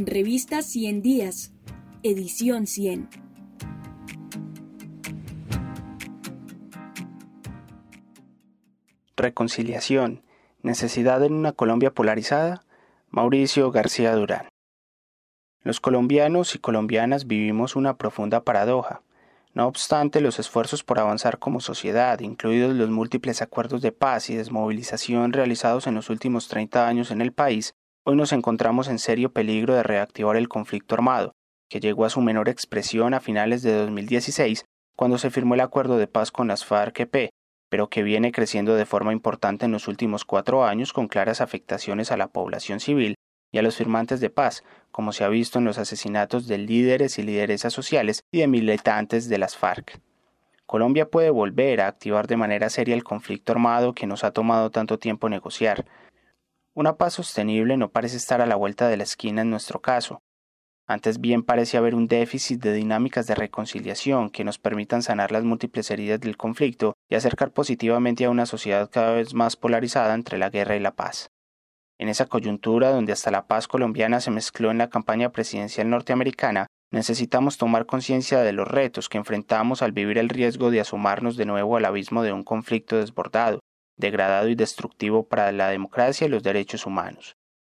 Revista 100 Días, edición 100. Reconciliación. Necesidad en una Colombia polarizada. Mauricio García Durán. Los colombianos y colombianas vivimos una profunda paradoja. No obstante los esfuerzos por avanzar como sociedad, incluidos los múltiples acuerdos de paz y desmovilización realizados en los últimos 30 años en el país, hoy nos encontramos en serio peligro de reactivar el conflicto armado, que llegó a su menor expresión a finales de 2016, cuando se firmó el acuerdo de paz con las FARC-EP, pero que viene creciendo de forma importante en los últimos cuatro años con claras afectaciones a la población civil y a los firmantes de paz, como se ha visto en los asesinatos de líderes y lideresas sociales y de militantes de las FARC. Colombia puede volver a activar de manera seria el conflicto armado que nos ha tomado tanto tiempo negociar. Una paz sostenible no parece estar a la vuelta de la esquina en nuestro caso. Antes bien parece haber un déficit de dinámicas de reconciliación que nos permitan sanar las múltiples heridas del conflicto y acercar positivamente a una sociedad cada vez más polarizada entre la guerra y la paz. En esa coyuntura donde hasta la paz colombiana se mezcló en la campaña presidencial norteamericana, necesitamos tomar conciencia de los retos que enfrentamos al vivir el riesgo de asomarnos de nuevo al abismo de un conflicto desbordado, degradado y destructivo para la democracia y los derechos humanos.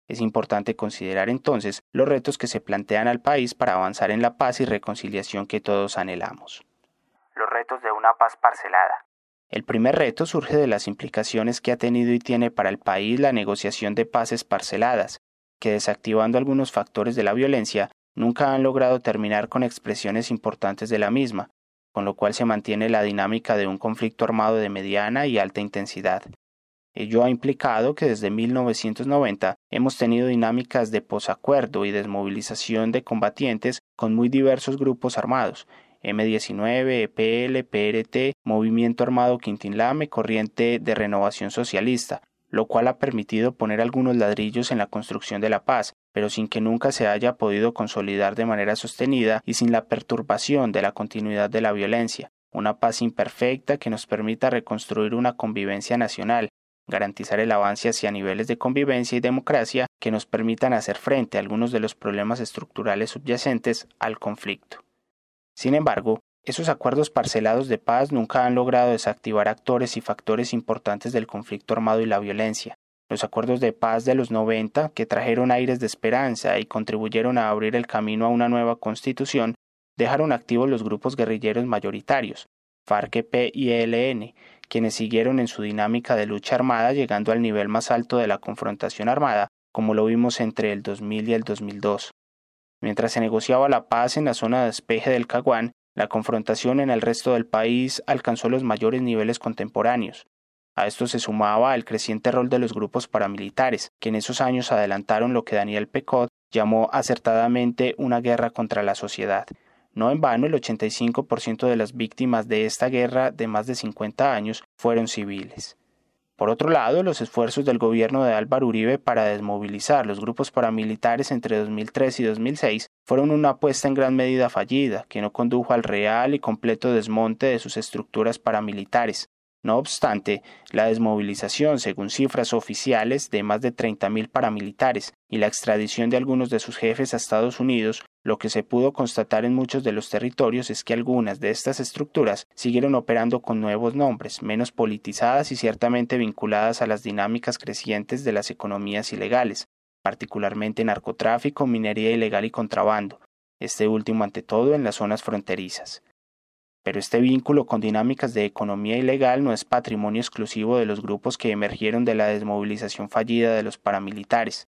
Es importante considerar entonces los retos que se plantean al país para avanzar en la paz y reconciliación que todos anhelamos. Los retos de una paz parcelada. El primer reto surge de las implicaciones que ha tenido y tiene para el país la negociación de paces parceladas, que desactivando algunos factores de la violencia, nunca han logrado terminar con expresiones importantes de la misma, con lo cual se mantiene la dinámica de un conflicto armado de mediana y alta intensidad. Ello ha implicado que desde 1990 hemos tenido dinámicas de posacuerdo y desmovilización de combatientes con muy diversos grupos armados, M19, EPL, PRT, Movimiento Armado Quintín-Lame, Corriente de Renovación Socialista, lo cual ha permitido poner algunos ladrillos en la construcción de la paz, pero sin que nunca se haya podido consolidar de manera sostenida y sin la perturbación de la continuidad de la violencia, una paz imperfecta que nos permita reconstruir una convivencia nacional, garantizar el avance hacia niveles de convivencia y democracia que nos permitan hacer frente a algunos de los problemas estructurales subyacentes al conflicto. Sin embargo, esos acuerdos parcelados de paz nunca han logrado desactivar actores y factores importantes del conflicto armado y la violencia. Los acuerdos de paz de los 90, que trajeron aires de esperanza y contribuyeron a abrir el camino a una nueva constitución, dejaron activos los grupos guerrilleros mayoritarios, FARC-EP y ELN, quienes siguieron en su dinámica de lucha armada llegando al nivel más alto de la confrontación armada, como lo vimos entre el 2000 y el 2002. Mientras se negociaba la paz en la zona de despeje del Caguán, la confrontación en el resto del país alcanzó los mayores niveles contemporáneos. A esto se sumaba el creciente rol de los grupos paramilitares, que en esos años adelantaron lo que Daniel Pecot llamó acertadamente una guerra contra la sociedad. No en vano el 85% de las víctimas de esta guerra de más de 50 años fueron civiles. Por otro lado, los esfuerzos del gobierno de Álvaro Uribe para desmovilizar los grupos paramilitares entre 2003 y 2006 fueron una apuesta en gran medida fallida, que no condujo al real y completo desmonte de sus estructuras paramilitares. No obstante, la desmovilización, según cifras oficiales, de más de 30.000 paramilitares y la extradición de algunos de sus jefes a Estados Unidos lo que se pudo constatar en muchos de los territorios es que algunas de estas estructuras siguieron operando con nuevos nombres, menos politizadas y ciertamente vinculadas a las dinámicas crecientes de las economías ilegales, particularmente narcotráfico, minería ilegal y contrabando, este último ante todo en las zonas fronterizas. Pero este vínculo con dinámicas de economía ilegal no es patrimonio exclusivo de los grupos que emergieron de la desmovilización fallida de los paramilitares.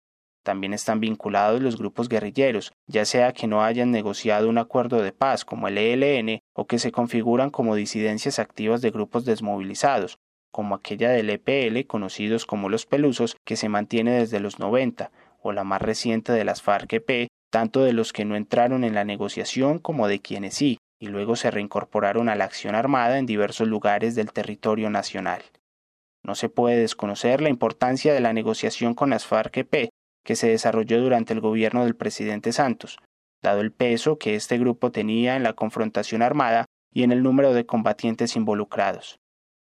También están vinculados los grupos guerrilleros, ya sea que no hayan negociado un acuerdo de paz como el ELN o que se configuran como disidencias activas de grupos desmovilizados, como aquella del EPL conocidos como los Pelusos que se mantiene desde los 90, o la más reciente de las FARC-EP, tanto de los que no entraron en la negociación como de quienes sí, y luego se reincorporaron a la acción armada en diversos lugares del territorio nacional. No se puede desconocer la importancia de la negociación con las FARC-EP, que se desarrolló durante el gobierno del presidente Santos, dado el peso que este grupo tenía en la confrontación armada y en el número de combatientes involucrados.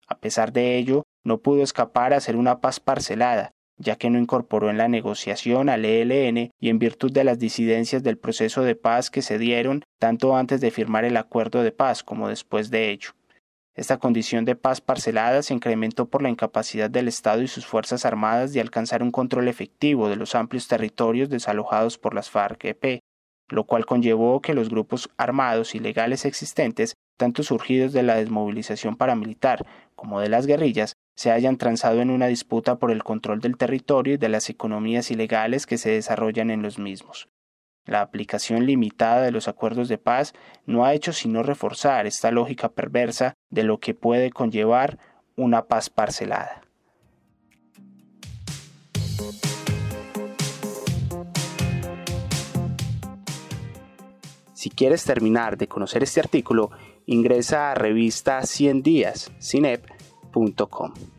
A pesar de ello, no pudo escapar a ser una paz parcelada, ya que no incorporó en la negociación al ELN y en virtud de las disidencias del proceso de paz que se dieron tanto antes de firmar el acuerdo de paz como después de ello. Esta condición de paz parcelada se incrementó por la incapacidad del Estado y sus Fuerzas Armadas de alcanzar un control efectivo de los amplios territorios desalojados por las FARC-EP, lo cual conllevó que los grupos armados ilegales existentes, tanto surgidos de la desmovilización paramilitar como de las guerrillas, se hayan transado en una disputa por el control del territorio y de las economías ilegales que se desarrollan en los mismos. La aplicación limitada de los acuerdos de paz no ha hecho sino reforzar esta lógica perversa de lo que puede conllevar una paz parcelada. Si quieres terminar de conocer este artículo, ingresa a revista 100 días, cinep.com.